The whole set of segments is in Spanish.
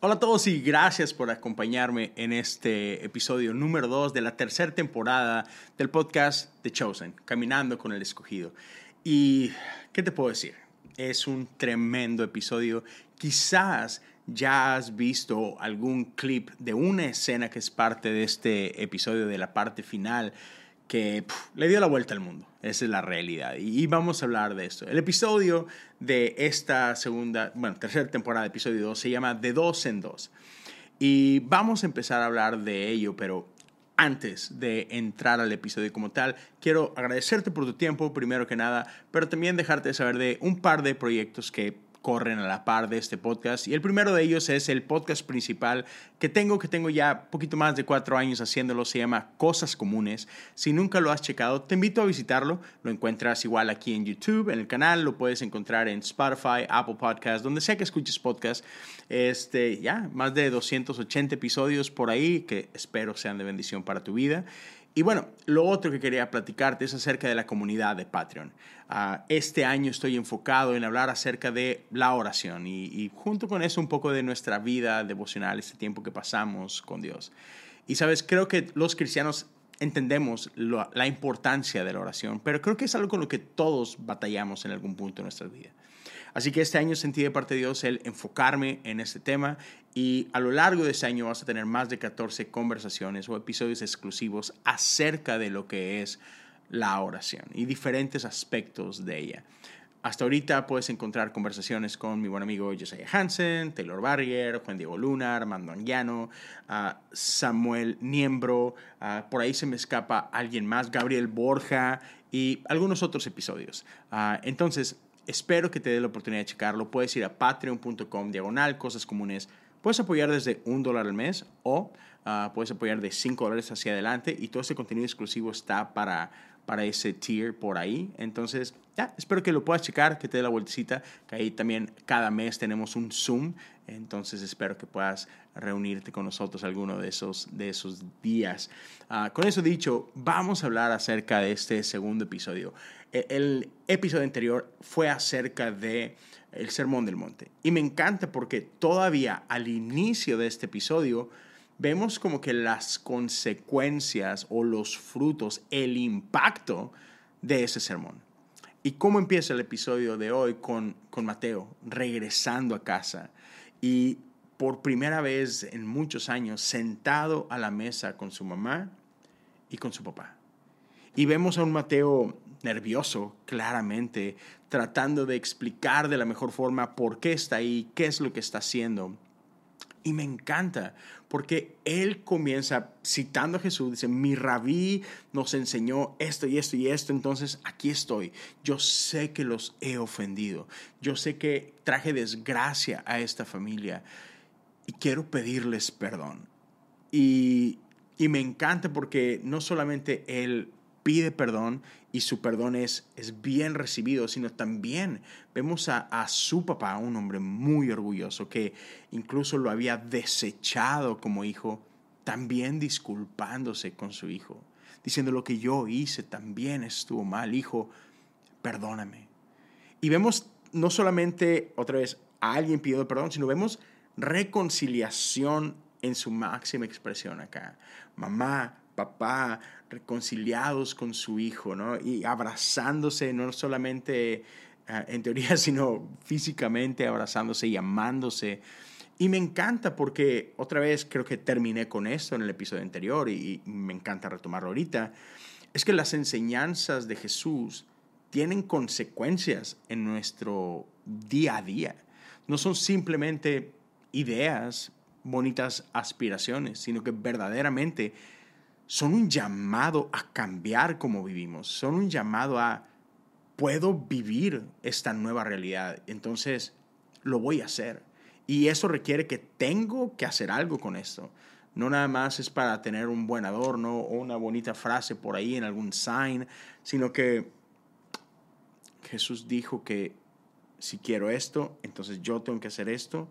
Hola a todos y gracias por acompañarme en este episodio número 2 de la tercera temporada del podcast The Chosen, Caminando con el Escogido. Y, ¿qué te puedo decir? Es un tremendo episodio. Quizás ya has visto algún clip de una escena que es parte de este episodio, de la parte final que le dio la vuelta al mundo. Esa es la realidad. Y, vamos a hablar de esto. El episodio de esta segunda, bueno, tercera temporada, episodio 2, se llama De dos en dos. Y vamos a empezar a hablar de ello, pero antes de entrar al episodio como tal, quiero agradecerte por tu tiempo, primero que nada, pero también dejarte saber de un par de proyectos que corren a la par de este podcast. Y el primero de ellos es el podcast principal que tengo, que tengo ya poquito más de cuatro años haciéndolo. Se llama Cosas Comunes. Si nunca lo has checado, te invito a visitarlo. Lo encuentras igual aquí en YouTube, en el canal. Lo puedes encontrar en Spotify, Apple Podcast, donde sea que escuches podcast. Este, ya, más de 280 episodios por ahí que espero sean de bendición para tu vida. Y bueno, lo otro que quería platicarte es acerca de la comunidad de Patreon. Ah, este año estoy enfocado en hablar acerca de la oración y, junto con eso un poco de nuestra vida devocional, este tiempo que pasamos con Dios. Y sabes, creo que los cristianos entendemos la importancia de la oración, pero creo que es algo con lo que todos batallamos en algún punto de nuestra vida. Así que este año sentí de parte de Dios el enfocarme en este tema y a lo largo de este año vas a tener más de 14 conversaciones o episodios exclusivos acerca de lo que es la oración y diferentes aspectos de ella. Hasta ahorita puedes encontrar conversaciones con mi buen amigo Josiah Hansen, Taylor Barrier, Juan Diego Luna, Armando Anguiano, ah, Samuel Niembro, ah, por ahí se me escapa alguien más, Gabriel Borja y algunos otros episodios. Ah, entonces, Espero que te dé la oportunidad de checarlo. Puedes ir a patreon.com diagonal cosas comunes. Puedes apoyar desde un dólar al mes o puedes apoyar de cinco dólares hacia adelante y todo ese contenido exclusivo está para, para ese tier por ahí. Entonces, ya, espero que lo puedas checar, que te dé la vueltecita, que ahí también cada mes tenemos un Zoom. Entonces, espero que puedas reunirte con nosotros alguno de esos, de esos días. Ah, con eso dicho, vamos a hablar acerca de este segundo episodio. E-, el episodio anterior fue acerca de el Sermón del Monte. Y me encanta porque todavía al inicio de este episodio vemos como que las consecuencias o los frutos, el impacto de ese sermón. ¿Y cómo empieza el episodio de hoy con, con Mateo regresando a casa y por primera vez en muchos años sentado a la mesa con su mamá y con su papá? Y vemos a un Mateo nervioso, claramente, tratando de explicar de la mejor forma por qué está ahí, qué es lo que está haciendo. Y me encanta, porque él comienza citando a Jesús, dice, mi rabí nos enseñó esto y esto y esto, entonces aquí estoy. Yo sé que los he ofendido, yo sé que traje desgracia a esta familia y quiero pedirles perdón. Y, y me encanta porque no solamente él pide perdón y su perdón es, es bien recibido, sino también vemos a, a, su papá, un hombre muy orgulloso, que incluso lo había desechado como hijo, también disculpándose con su hijo, diciendo lo que yo hice también estuvo mal, hijo, perdóname. Y vemos no solamente otra vez a alguien pidiendo perdón, sino vemos reconciliación en su máxima expresión acá. Mamá, papá reconciliados con su hijo, ¿no? Y abrazándose, no solamente ah, en teoría, sino físicamente abrazándose y amándose. Y me encanta porque otra vez creo que terminé con esto en el episodio anterior y, y me encanta retomarlo ahorita. Es que las enseñanzas de Jesús tienen consecuencias en nuestro día a día. No son simplemente ideas, bonitas aspiraciones, sino que verdaderamente son un llamado a cambiar como vivimos, son un llamado a, puedo vivir esta nueva realidad, entonces lo voy a hacer. Y eso requiere que tengo que hacer algo con esto. No nada más es para tener un buen adorno o una bonita frase por ahí en algún sign, sino que Jesús dijo que si quiero esto, entonces yo tengo que hacer esto.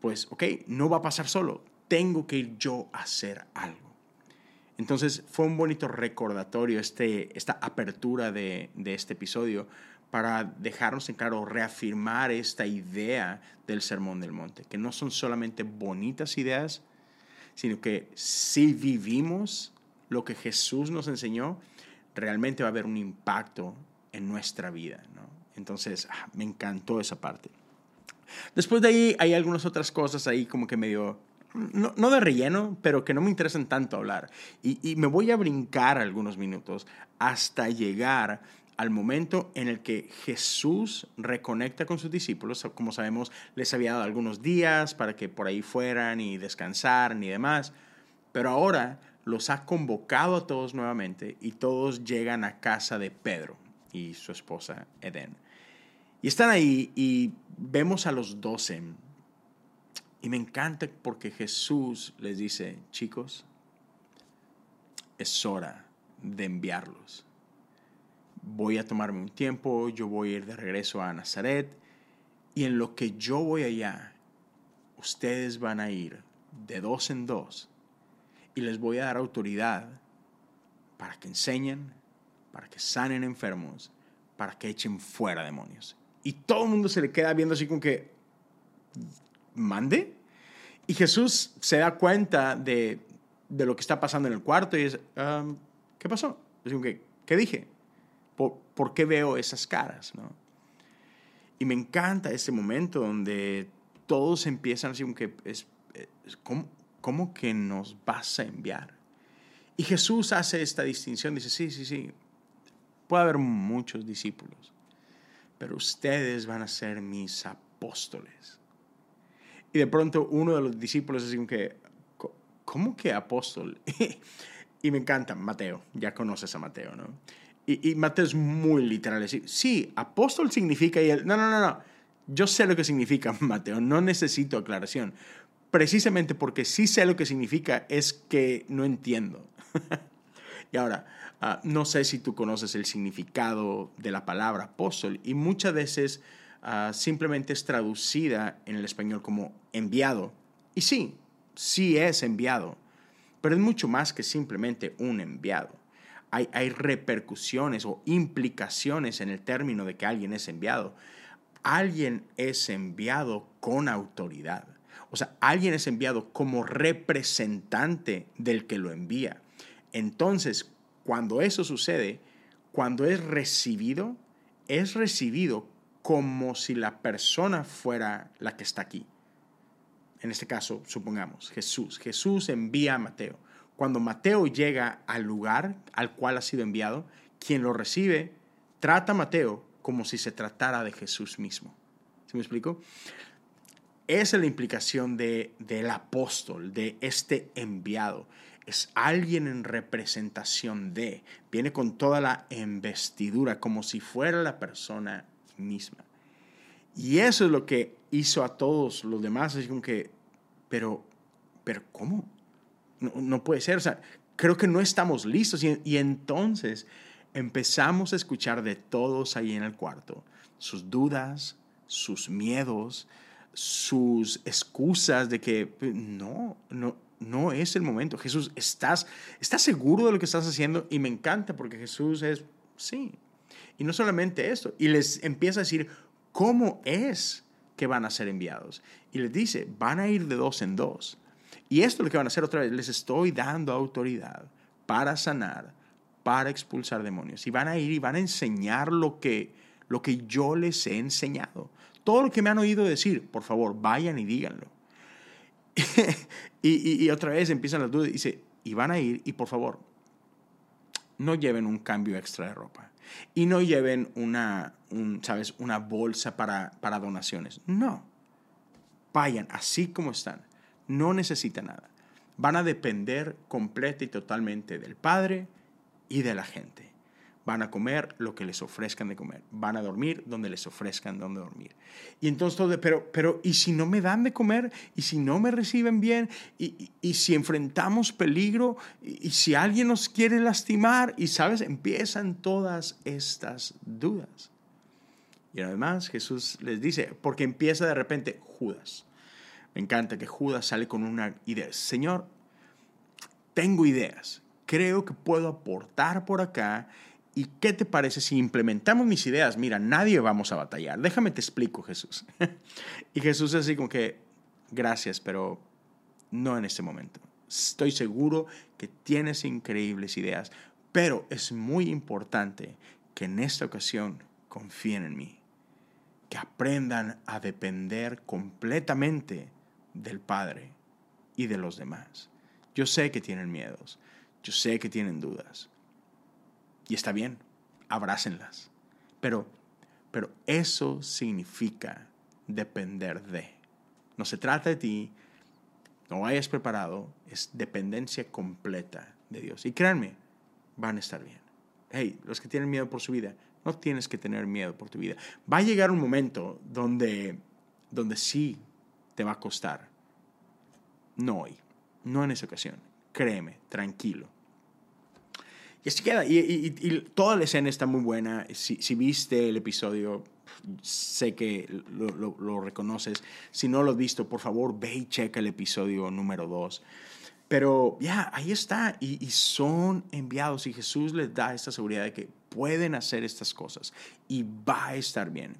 Pues, ok, no va a pasar solo. Tengo que ir yo a hacer algo. Entonces fue un bonito recordatorio este, esta apertura de, este episodio, para dejarnos en claro, reafirmar esta idea del Sermón del Monte, que no son solamente bonitas ideas, sino que si vivimos lo que Jesús nos enseñó, realmente va a haber un impacto en nuestra vida. Entonces, ah, me encantó esa parte. Después de ahí hay algunas otras cosas ahí como que medio, no, no de relleno, pero que no me interesan tanto hablar. Y, me voy a brincar algunos minutos hasta llegar al momento en el que Jesús reconecta con sus discípulos, como sabemos, les había dado algunos días para que por ahí fueran y descansaran y demás, pero ahora los ha convocado a todos nuevamente y todos llegan a casa de Pedro y su esposa Eden. Y están ahí y vemos a los doce. Y me encanta porque Jesús les dice, chicos, es hora de enviarlos. Voy a tomarme un tiempo, yo voy a ir de regreso a Nazaret y en lo que yo voy allá, ustedes van a ir de dos en dos y les voy a dar autoridad para que enseñen, para que sanen enfermos, para que echen fuera demonios. Y todo el mundo se le queda viendo así como que, ¿mande? Y Jesús se da cuenta de, de lo que está pasando en el cuarto y es, ¿qué pasó? Como que, ¿qué dije? ¿Por, ¿Por, qué veo esas caras? ¿no? Y me encanta ese momento donde todos empiezan así como que, es, ¿cómo, ¿cómo que nos vas a enviar? Y Jesús hace esta distinción, dice, sí, sí, sí, puede haber muchos discípulos, pero ustedes van a ser mis apóstoles. Y de pronto uno de los discípulos dice que, ¿cómo que apóstol? y me encanta, Mateo, ya conoces a Mateo, ¿no? Y, Mateo es muy literal, decir, sí, apóstol significa y no, no, no, no, yo sé lo que significa Mateo, no necesito aclaración. Precisamente porque sí sé lo que significa es que no entiendo. y ahora, Ah, no sé si tú conoces el significado de la palabra apóstol y muchas veces ah, simplemente es traducida en el español como enviado. Y sí, sí es enviado, pero es mucho más que simplemente un enviado. Hay, hay repercusiones o implicaciones en el término de que alguien es enviado. Alguien es enviado con autoridad. O sea, alguien es enviado como representante del que lo envía. Entonces, cuando eso sucede, cuando es recibido, es recibido como si la persona fuera la que está aquí. En este caso, supongamos, Jesús. Jesús envía a Mateo. Cuando Mateo llega al lugar al cual ha sido enviado, quien lo recibe trata a Mateo como si se tratara de Jesús mismo. ¿Sí me explico? Esa es la implicación de, del apóstol, de este enviado es alguien en representación de, viene con toda la investidura, como si fuera la persona misma. Y eso es lo que hizo a todos los demás, así como que, pero, pero ¿cómo? No, puede ser, o sea, creo que no estamos listos. Y, y entonces empezamos a escuchar de todos ahí en el cuarto, sus dudas, sus miedos, sus excusas de que no, no, no es el momento. Jesús, ¿estás, ¿estás seguro de lo que estás haciendo? Y me encanta porque Jesús es, sí. Y no solamente esto, y les empieza a decir cómo es que van a ser enviados. Y les dice, van a ir de dos en dos. Y esto es lo que van a hacer otra vez, les estoy dando autoridad para sanar, para expulsar demonios. Y van a ir y van a enseñar lo que, lo que yo les he enseñado. Todo lo que me han oído decir, por favor, vayan y díganlo. y, otra vez empiezan las dudas. Dice, y van a ir, y por favor, no lleven un cambio extra de ropa. Y no lleven una, ¿sabes? una bolsa para, para donaciones. No. Vayan así como están. No necesitan nada. Van a depender completa y totalmente del Padre y de la gente. Van a comer lo que les ofrezcan de comer. Van a dormir donde les ofrezcan donde dormir. Y entonces todo, pero, pero, ¿y si no me dan de comer? ¿Y si no me reciben bien? ¿Y, y, si enfrentamos peligro? ¿Y, si alguien nos quiere lastimar? Y sabes, empiezan todas estas dudas. Y además Jesús les dice, porque empieza de repente Judas. Me encanta que Judas sale con una idea. Señor, tengo ideas. Creo que puedo aportar por acá ¿y qué te parece si implementamos mis ideas? Mira, nadie vamos a batallar. Déjame te explico, Jesús. y Jesús es así como que, gracias, pero no en este momento. Estoy seguro que tienes increíbles ideas, pero es muy importante que en esta ocasión confíen en mí, que aprendan a depender completamente del Padre y de los demás. Yo sé que tienen miedos, yo sé que tienen dudas, y está bien, abrácenlas. Pero, pero eso significa depender de. No se trata de ti, no hayas preparado, es dependencia completa de Dios. Y créanme, van a estar bien. Hey, los que tienen miedo por su vida, no tienes que tener miedo por tu vida. Va a llegar un momento donde, donde sí te va a costar. No hoy, no en esa ocasión. Créeme, tranquilo. Y así queda. Y, toda la escena está muy buena. Si, viste el episodio, sé que lo, reconoces. Si no lo has visto, por favor, ve y checa el episodio número 2. Pero ya, ahí está. Y, son enviados y Jesús les da esta seguridad de que pueden hacer estas cosas y va a estar bien.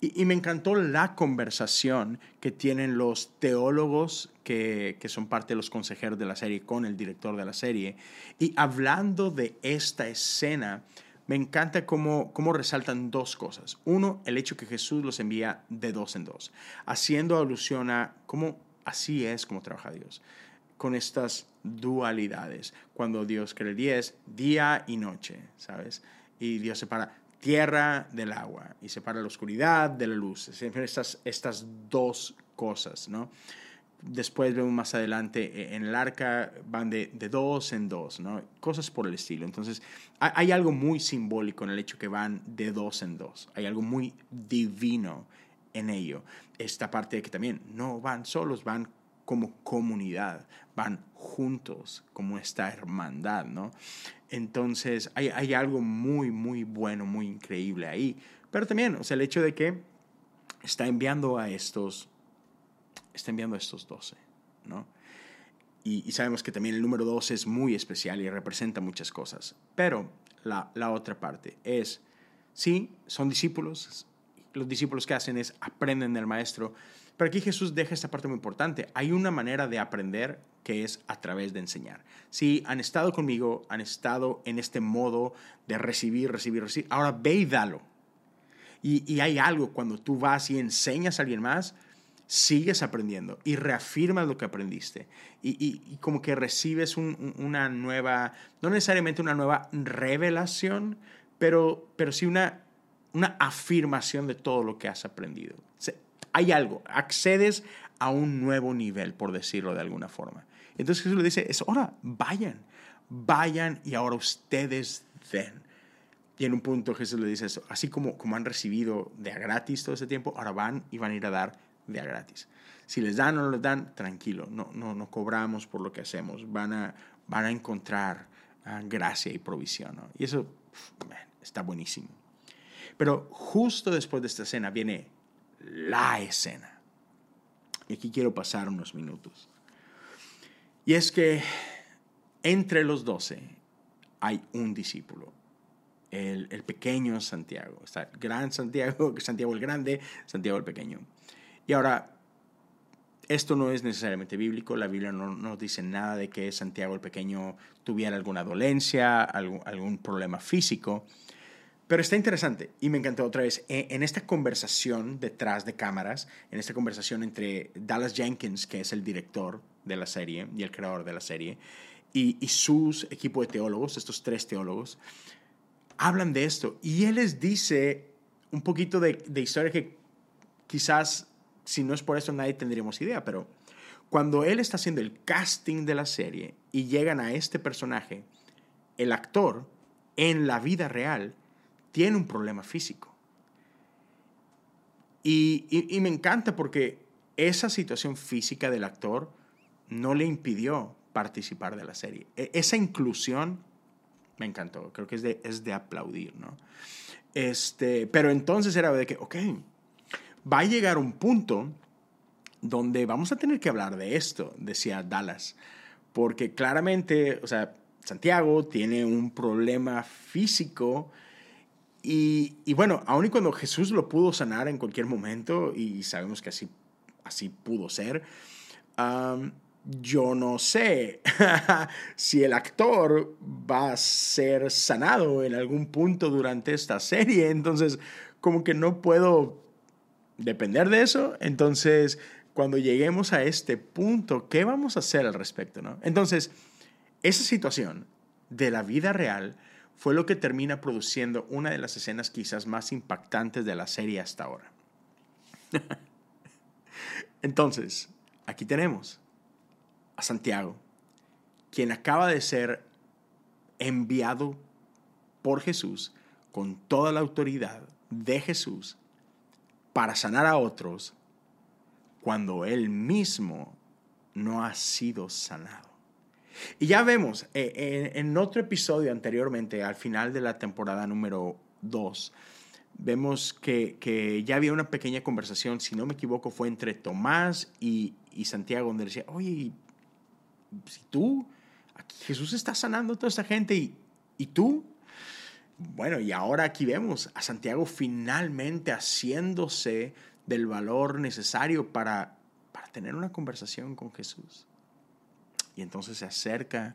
Y, me encantó la conversación que tienen los teólogos que, son parte de los consejeros de la serie con el director de la serie. Y hablando de esta escena, me encanta cómo, cómo resaltan dos cosas. Uno, el hecho que Jesús los envía de dos en dos, haciendo alusión a cómo así es como trabaja Dios, con estas dualidades. Cuando Dios cree es día y noche, ¿sabes? Y Dios separa tierra del agua y separa la oscuridad de la luz. Estas, estas dos cosas, ¿no? Después vemos más adelante eh, en el arca van de, de, dos en dos, ¿no? Cosas por el estilo. Entonces, hay, algo muy simbólico en el hecho que van de dos en dos. Hay algo muy divino en ello. Esta parte de que también no van solos, van como comunidad, van juntos como esta hermandad, ¿no? Entonces hay, hay, algo muy, muy bueno, muy increíble ahí. Pero también, o sea, el hecho de que está enviando a estos, está enviando a estos 12, ¿no? Y, y sabemos que también el número 12 es muy especial y representa muchas cosas. Pero la, la otra parte es, sí, son discípulos, los discípulos que hacen es aprenden del maestro, pero aquí Jesús deja esta parte muy importante. Hay una manera de aprender que es a través de enseñar. Si han estado conmigo, han estado en este modo de recibir, recibir, recibir, ahora ve y dalo. Y, hay algo cuando tú vas y enseñas a alguien más, sigues aprendiendo y reafirmas lo que aprendiste. Y, como que recibes una nueva, no necesariamente una nueva revelación, pero, pero sí una, una afirmación de todo lo que has aprendido hay algo, accedes a un nuevo nivel, por decirlo de alguna forma. Entonces Jesús le dice, es hora, vayan, vayan y ahora ustedes den. Y en un punto Jesús le dice eso, así como, como han recibido de a gratis todo ese tiempo, ahora van y van a ir a dar de a gratis. Si les dan o no les dan, tranquilo, no, no, no cobramos por lo que hacemos, van a, van a encontrar ah, gracia y provisión. Y eso está buenísimo. Pero justo después de esta escena viene la escena. Y aquí quiero pasar unos minutos. Y es que entre los doce hay un discípulo, el, el, pequeño Santiago. Está el gran Santiago, Santiago el grande, Santiago el pequeño. Y ahora, esto no es necesariamente bíblico, la Biblia no nos dice nada de que Santiago el pequeño tuviera alguna dolencia, algún, algún problema físico. Pero está interesante y me encantó otra vez. E, en esta conversación detrás de cámaras, en esta conversación entre Dallas Jenkins, que es el director de la serie y el creador de la serie, y, y sus equipo de teólogos, estos tres teólogos, hablan de esto. Y él les dice un poquito de, de historia que quizás, si no es por eso, nadie tendríamos idea, pero cuando él está haciendo el casting de la serie y llegan a este personaje, el actor en la vida real tiene un problema físico. Y, me encanta porque esa situación física del actor no le impidió participar de la serie. E, esa inclusión me encantó, creo que es de, es de aplaudir, ¿no? Este, pero entonces era de que, ok, va a llegar un punto donde vamos a tener que hablar de esto, decía Dallas, porque claramente, o sea, Santiago tiene un problema físico y, bueno, aun y cuando Jesús lo pudo sanar en cualquier momento, y sabemos que así, así pudo ser, yo no sé si el actor va a ser sanado en algún punto durante esta serie, entonces como que no puedo depender de eso, entonces cuando lleguemos a este punto, ¿qué vamos a hacer al respecto? ¿no? Entonces, esa situación de la vida real fue lo que termina produciendo una de las escenas quizás más impactantes de la serie hasta ahora. Entonces, aquí tenemos a Santiago, quien acaba de ser enviado por Jesús con toda la autoridad de Jesús para sanar a otros cuando él mismo no ha sido sanado. Y ya vemos, eh, en, otro episodio anteriormente, al final de la temporada número 2, vemos que, ya había una pequeña conversación, si no me equivoco, fue entre Tomás y, Santiago, donde decía, oye, si tú, aquí Jesús está sanando a toda esta gente y, y tú, bueno, y ahora aquí vemos a Santiago finalmente haciéndose del valor necesario para, para tener una conversación con Jesús. Y entonces se acerca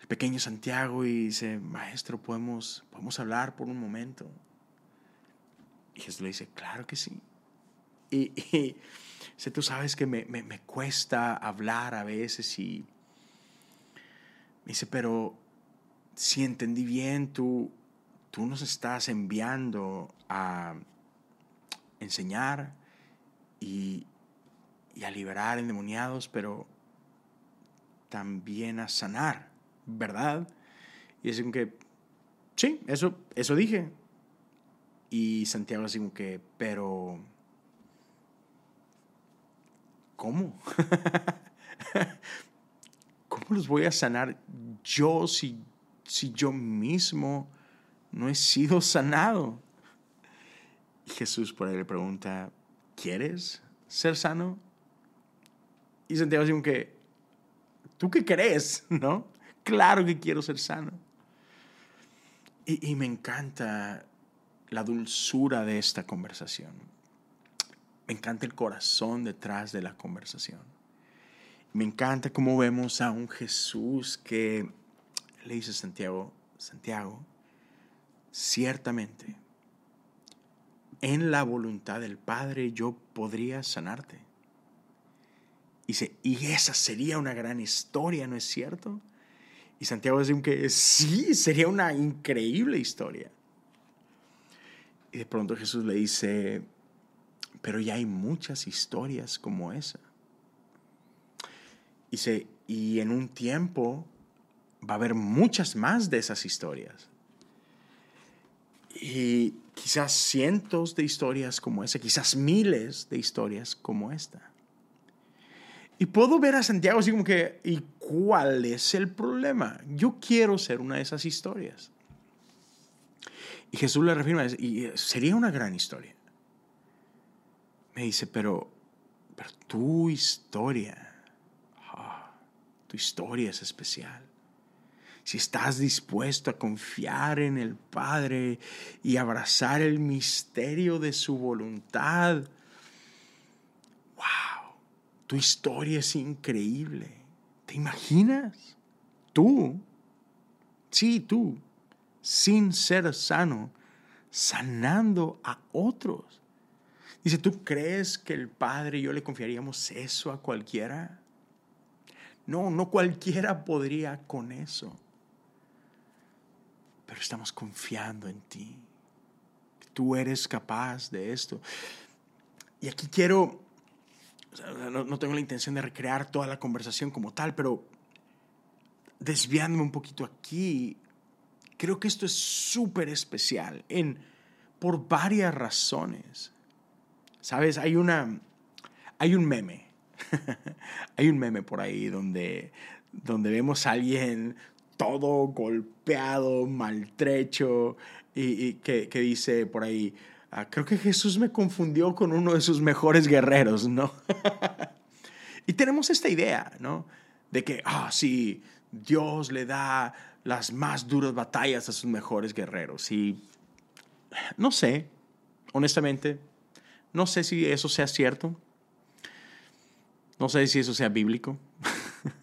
el pequeño Santiago y dice, maestro, ¿podemos, podemos hablar por un momento? Y Jesús le dice, claro que sí. Y, y tú sabes que me, me, me, cuesta hablar a veces y me dice, pero si entendí bien, tú, tú nos estás enviando a enseñar y, y a liberar endemoniados, pero también a sanar, ¿verdad? Y es como que, sí, eso, eso dije. Y Santiago así como que, pero, ¿cómo? ¿Cómo los voy a sanar yo si, si yo mismo no he sido sanado? Y Jesús por ahí le pregunta, ¿quieres ser sano? Y Santiago así como que, ¿Tú qué crees? ¿No? Claro que quiero ser sano. Y, me encanta la dulzura de esta conversación. Me encanta el corazón detrás de la conversación. Me encanta cómo vemos a un Jesús que le dice Santiago, Santiago, ciertamente, en la voluntad del Padre yo podría sanarte. Dice, y esa sería una gran historia, ¿no es cierto? Y Santiago dice que sí, sería una increíble historia. Y de pronto Jesús le dice, pero ya hay muchas historias como esa. Dice, y en un tiempo va a haber muchas más de esas historias. Y quizás cientos de historias como esa, quizás miles de historias como esta. Y puedo ver a Santiago así como que, ¿y cuál es el problema? Yo quiero ser una de esas historias. Y Jesús le refirma, y sería una gran historia. Me dice, pero, pero tu historia, ah, tu historia es especial. Si estás dispuesto a confiar en el Padre y abrazar el misterio de su voluntad, tu historia es increíble. ¿Te imaginas? Tú, sí, tú, sin ser sano, sanando a otros. Dice, ¿tú crees que el Padre y yo le confiaríamos eso a cualquiera? No, no cualquiera podría con eso. Pero estamos confiando en ti. Tú eres capaz de esto. Y aquí quiero no, tengo la intención de recrear toda la conversación como tal, pero desviándome un poquito aquí, creo que esto es súper especial en, por varias razones. ¿Sabes? Hay una, hay un meme, hay un meme por ahí donde, donde vemos a alguien todo golpeado, maltrecho, y, que, que dice por ahí, Ah, creo que Jesús me confundió con uno de sus mejores guerreros, ¿no? y tenemos esta idea, ¿no? de que, ah, sí, Dios le da las más duras batallas a sus mejores guerreros. Y no sé, honestamente, no sé si eso sea cierto. No sé si eso sea bíblico.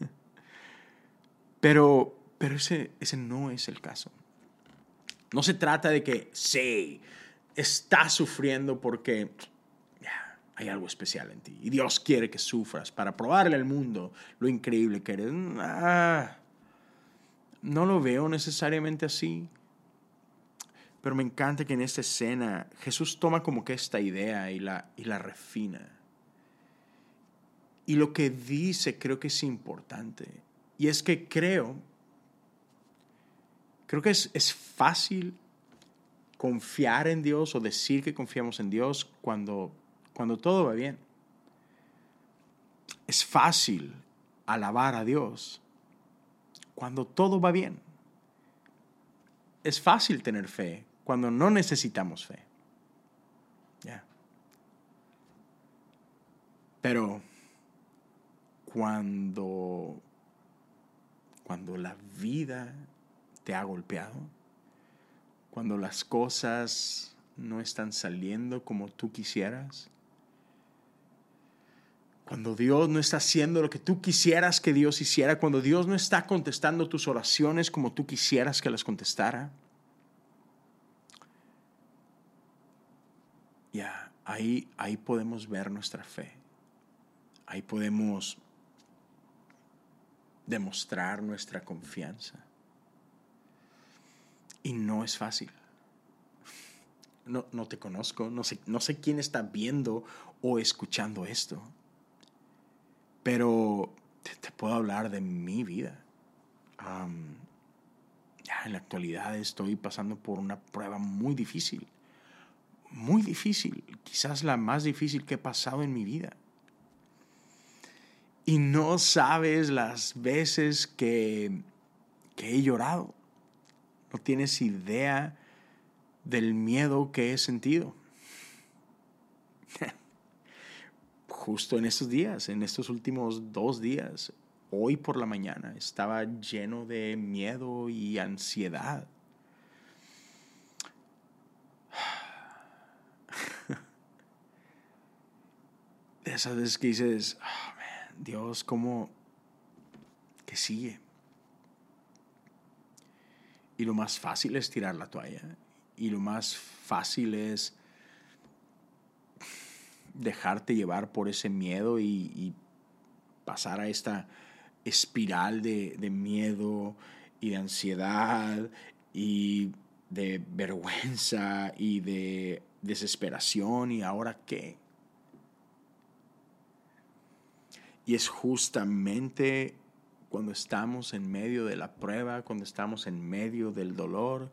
pero pero ese, ese no es el caso. No se trata de que, sí, estás sufriendo porque hay algo especial en ti. Y Dios quiere que sufras para probarle al mundo lo increíble que eres. Ah, no lo veo necesariamente así. Pero me encanta que en esta escena Jesús toma como que esta idea y la, y la refina. Y lo que dice creo que es importante. Y es que creo Creo que es, es fácil confiar en Dios o decir que confiamos en Dios cuando, cuando todo va bien. Es fácil alabar a Dios cuando todo va bien. Es fácil tener fe cuando no necesitamos fe. Pero cuando, cuando la vida te ha golpeado, cuando las cosas no están saliendo como tú quisieras, cuando Dios no está haciendo lo que tú quisieras que Dios hiciera, cuando Dios no está contestando tus oraciones como tú quisieras que las contestara, ya, ahí, ahí podemos ver nuestra fe. Ahí podemos demostrar nuestra confianza. Y no es fácil. No, no te conozco, no sé, no sé quién está viendo o escuchando esto, pero te, puedo hablar de mi vida. ya en la actualidad estoy pasando por una prueba muy difícil, muy difícil, quizás la más difícil que he pasado en mi vida. Y no sabes las veces que, que he llorado no tienes idea del miedo que he sentido. Justo en estos días, en estos últimos dos días, hoy por la mañana, estaba lleno de miedo y ansiedad. De esas veces que dices, oh, Dios, ¿cómo que sigue? Y lo más fácil es tirar la toalla. Y lo más fácil es dejarte llevar por ese miedo y, pasar a esta espiral de, de, miedo y de ansiedad y de vergüenza y de desesperación y ahora qué. Y es justamente cuando estamos en medio de la prueba, cuando estamos en medio del dolor,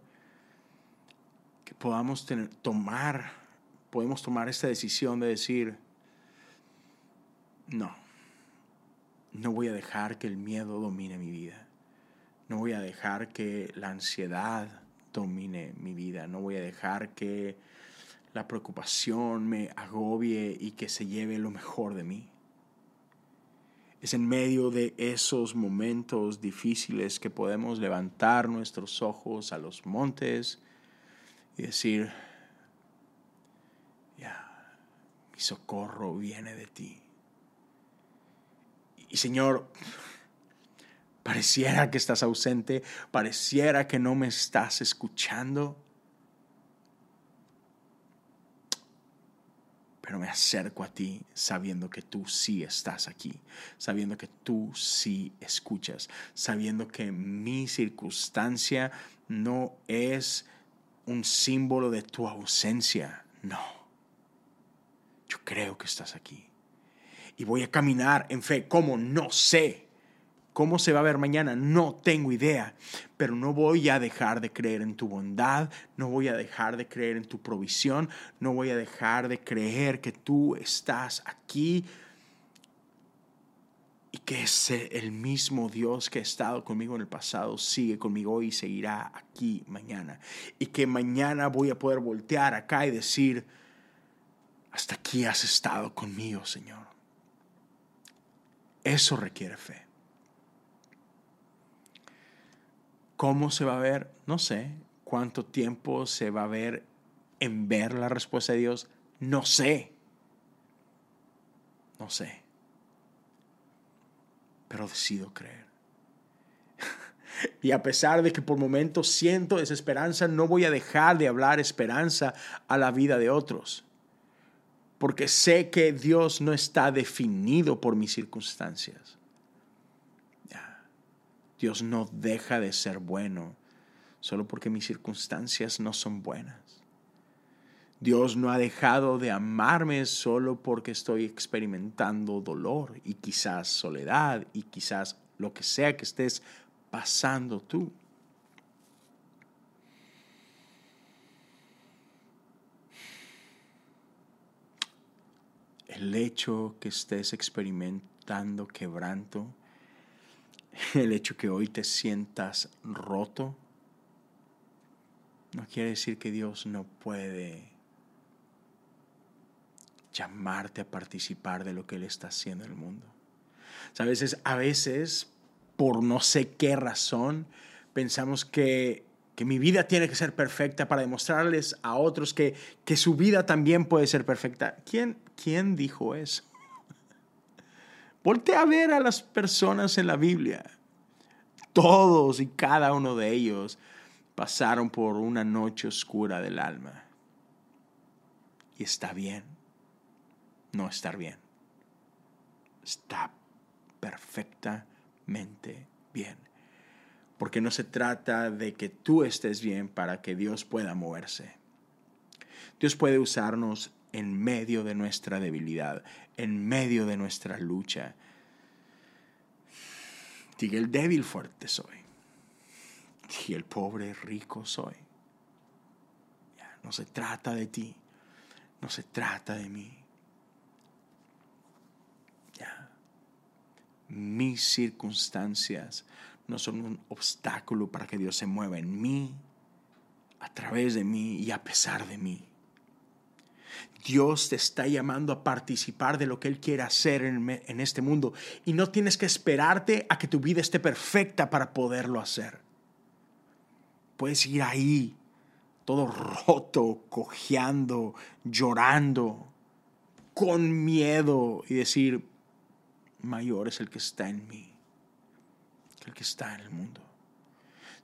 que podamos tener, tomar, podemos tomar esta decisión de decir, no, no voy a dejar que el miedo domine mi vida, no voy a dejar que la ansiedad domine mi vida, no voy a dejar que la preocupación me agobie y que se lleve lo mejor de mí. Es en medio de esos momentos difíciles que podemos levantar nuestros ojos a los montes y decir, ya, mi socorro viene de ti. Y Señor, pareciera que estás ausente, pareciera que no me estás escuchando pero me acerco a ti sabiendo que tú sí estás aquí, sabiendo que tú sí escuchas, sabiendo que mi circunstancia no es un símbolo de tu ausencia, no. Yo creo que estás aquí. Y voy a caminar en fe, como no sé ¿Cómo se va a ver mañana? No tengo idea, pero no voy a dejar de creer en tu bondad, no voy a dejar de creer en tu provisión, no voy a dejar de creer que tú estás aquí y que ese, el mismo Dios que ha estado conmigo en el pasado sigue conmigo hoy y seguirá aquí mañana. Y que mañana voy a poder voltear acá y decir, hasta aquí has estado conmigo, Señor. Eso requiere fe. ¿Cómo se va a ver? No sé. ¿Cuánto tiempo se va a ver en ver la respuesta de Dios? No sé. No sé. Pero decido creer. y a pesar de que por momentos siento desesperanza, no voy a dejar de hablar esperanza a la vida de otros. Porque sé que Dios no está definido por mis circunstancias. Dios no deja de ser bueno solo porque mis circunstancias no son buenas. Dios no ha dejado de amarme solo porque estoy experimentando dolor y quizás soledad y quizás lo que sea que estés pasando tú. El hecho que estés experimentando quebranto, el hecho que hoy te sientas roto, no quiere decir que Dios no puede llamarte a participar de lo que Él está haciendo en el mundo. a veces, a veces, por no sé qué razón, pensamos que, que, mi vida tiene que ser perfecta para demostrarles a otros que, que su vida también puede ser perfecta. ¿Quién, quién dijo eso? Volte a ver a las personas en la Biblia. Todos y cada uno de ellos pasaron por una noche oscura del alma. Y está bien no estar bien. Está perfectamente bien. Porque no se trata de que tú estés bien para que Dios pueda moverse. Dios puede usarnos en medio de nuestra debilidad, en medio de nuestra lucha. Diga el débil fuerte soy. Y el pobre rico soy. no se trata de ti, no se trata de mí. mis circunstancias no son un obstáculo para que Dios se mueva en mí, a través de mí y a pesar de mí. Dios te está llamando a participar de lo que Él quiere hacer en, este mundo y no tienes que esperarte a que tu vida esté perfecta para poderlo hacer. Puedes ir ahí, todo roto, cojeando, llorando, con miedo y decir, mayor es el que está en mí que el que está en el mundo.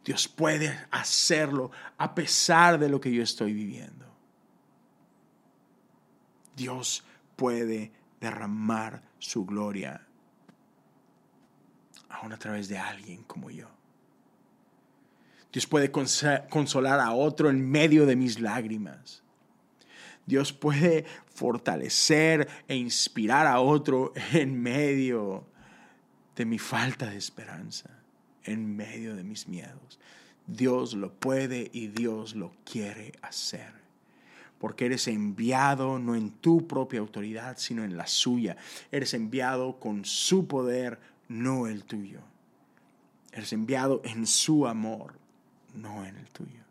Dios puede hacerlo a pesar de lo que yo estoy viviendo. Dios puede derramar su gloria aún a través de alguien como yo. Dios puede consolar a otro en medio de mis lágrimas. Dios puede fortalecer e inspirar a otro en medio de mi falta de esperanza, en medio de mis miedos. Dios lo puede y Dios lo quiere hacer. Porque eres enviado no en tu propia autoridad, sino en la suya. Eres enviado con su poder, no el tuyo. Eres enviado en su amor, no en el tuyo.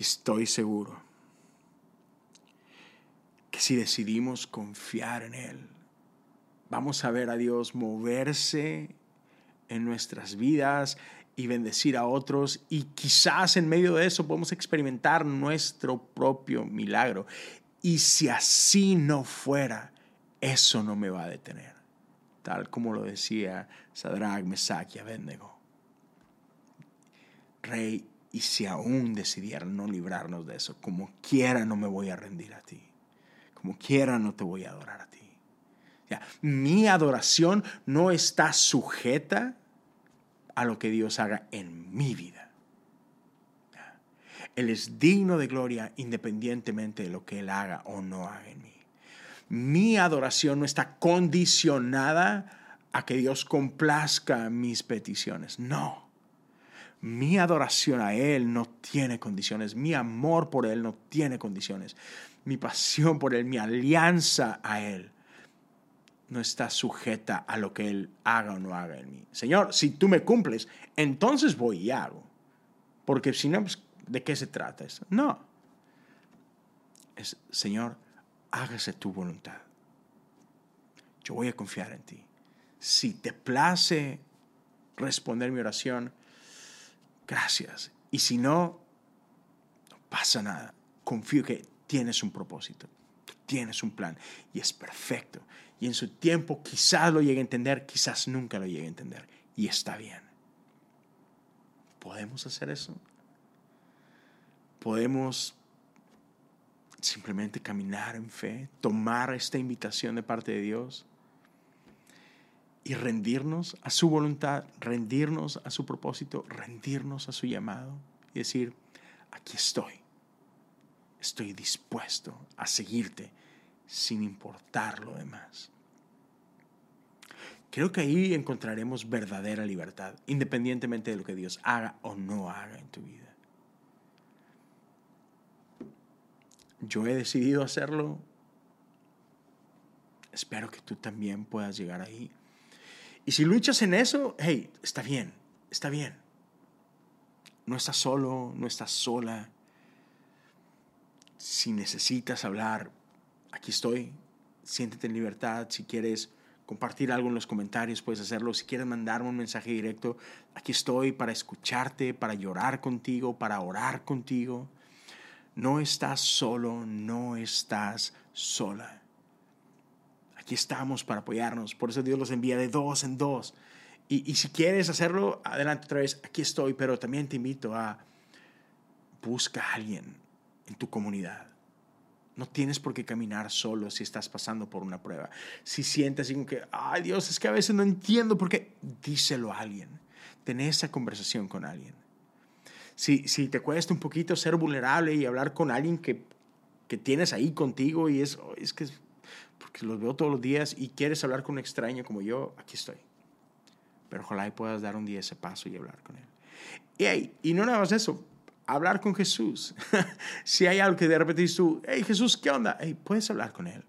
Estoy seguro que si decidimos confiar en Él, vamos a ver a Dios moverse en nuestras vidas y bendecir a otros y quizás en medio de eso podemos experimentar nuestro propio milagro. Y si así no fuera, eso no me va a detener, tal como lo decía Sadrach, Mesach y Abednego. Rey, y si aún decidieran no librarnos de eso, como quiera no me voy a rendir a ti. Como quiera no te voy a adorar a ti. mi adoración no está sujeta a lo que Dios haga en mi vida. Él es digno de gloria independientemente de lo que Él haga o no haga en mí. Mi adoración no está condicionada a que Dios complazca mis peticiones. No mi adoración a Él no tiene condiciones, mi amor por Él no tiene condiciones, mi pasión por Él, mi alianza a Él no está sujeta a lo que Él haga o no haga en mí. Señor, si tú me cumples, entonces voy y hago. Porque si no, pues, ¿de qué se trata eso? No. Es, Señor, hágase tu voluntad. Yo voy a confiar en ti. Si te place responder mi oración, gracias. Y si no, no pasa nada. Confío que tienes un propósito, tienes un plan y es perfecto. Y en su tiempo quizás lo llegue a entender, quizás nunca lo llegue a entender. Y está bien. ¿Podemos hacer eso? ¿Podemos simplemente caminar en fe, tomar esta invitación de parte de Dios y rendirnos a su voluntad, rendirnos a su propósito, rendirnos a su llamado y decir, aquí estoy, estoy dispuesto a seguirte sin importar lo demás. Creo que ahí encontraremos verdadera libertad, independientemente de lo que Dios haga o no haga en tu vida. Yo he decidido hacerlo. Espero que tú también puedas llegar ahí. Y si luchas en eso, hey, está bien, está bien. No estás solo, no estás sola. Si necesitas hablar, aquí estoy. Siéntete en libertad. Si quieres compartir algo en los comentarios, puedes hacerlo. Si quieres mandarme un mensaje directo, aquí estoy para escucharte, para llorar contigo, para orar contigo. No estás solo, no estás sola. Aquí estamos para apoyarnos. Por eso Dios los envía de dos en dos. Y, si quieres hacerlo, adelante otra vez. Aquí estoy, pero también te invito a busca a alguien en tu comunidad. No tienes por qué caminar solo si estás pasando por una prueba. Si sientes como que, ay Dios, es que a veces no entiendo por qué, díselo a alguien. Ten esa conversación con alguien si, si te cuesta un poquito ser vulnerable y hablar con alguien que, que tienes ahí contigo y es, es que porque los veo todos los días y quieres hablar con un extraño como yo, aquí estoy. Pero ojalá y puedas dar un día ese paso y hablar con él. Y, y no nada más eso, hablar con Jesús. si hay algo que de repente dices tú, hey Jesús, ¿qué onda? Hey, puedes hablar con Él.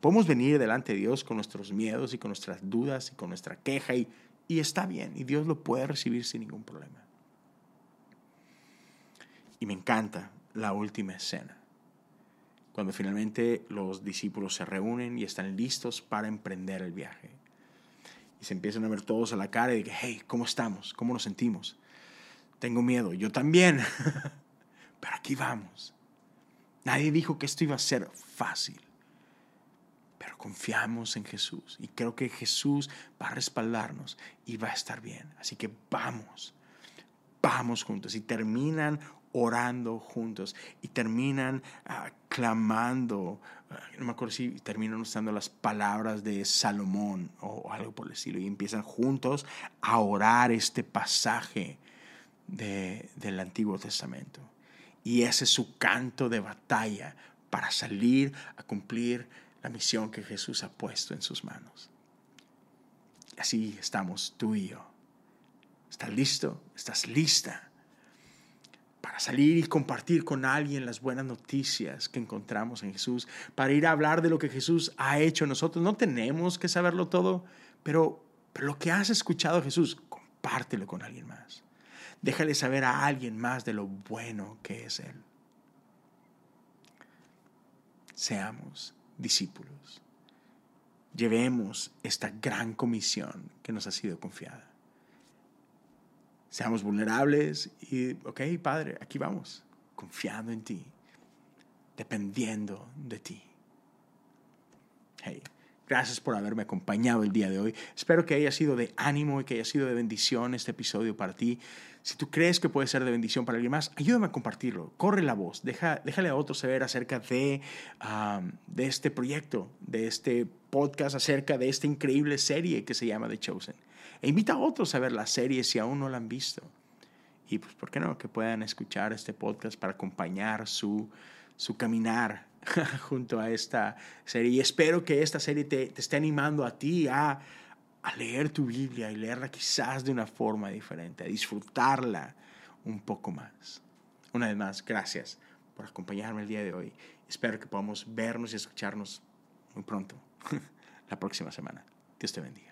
Podemos venir delante de Dios con nuestros miedos y con nuestras dudas y con nuestra queja y, está bien y Dios lo puede recibir sin ningún problema. Y me encanta la última escena, cuando finalmente los discípulos se reúnen y están listos para emprender el viaje. Y se empiezan a ver todos a la cara y dicen, hey, ¿cómo estamos? ¿Cómo nos sentimos? Tengo miedo, yo también, pero aquí vamos. Nadie dijo que esto iba a ser fácil, pero confiamos en Jesús y creo que Jesús va a respaldarnos y va a estar bien. Así que vamos, vamos juntos y terminan orando juntos y terminan ah, clamando, ah, no me acuerdo si terminan usando las palabras de Salomón o, algo por el estilo, y empiezan juntos a orar este pasaje del Antiguo Testamento. Y ese es su canto de batalla para salir a cumplir la misión que Jesús ha puesto en sus manos. Así estamos tú y yo. ¿Estás listo? ¿Estás lista? para salir y compartir con alguien las buenas noticias que encontramos en Jesús, para ir a hablar de lo que Jesús ha hecho en nosotros. No tenemos que saberlo todo, pero, pero lo que has escuchado Jesús, compártelo con alguien más. Déjale saber a alguien más de lo bueno que es Él. Seamos discípulos. Llevemos esta gran comisión que nos ha sido confiada. Seamos vulnerables y, ok, Padre, aquí vamos, confiando en ti, dependiendo de ti. Hey, gracias por haberme acompañado el día de hoy. Espero que haya sido de ánimo y que haya sido de bendición este episodio para ti. Si tú crees que puede ser de bendición para alguien más, ayúdame a compartirlo. Corre la voz. Deja, déjale a otros saber acerca de, de este proyecto, de este podcast, acerca de esta increíble serie que se llama The Chosen. E invita a otros a ver la serie si aún no la han visto. Y pues, ¿por qué no? Que puedan escuchar este podcast para acompañar su, su caminar junto a esta serie. Y espero que esta serie te, te esté animando a ti a, a leer tu Biblia y leerla quizás de una forma diferente, a disfrutarla un poco más. Una vez más, gracias por acompañarme el día de hoy. Espero que podamos vernos y escucharnos muy pronto, la próxima semana. Dios te bendiga.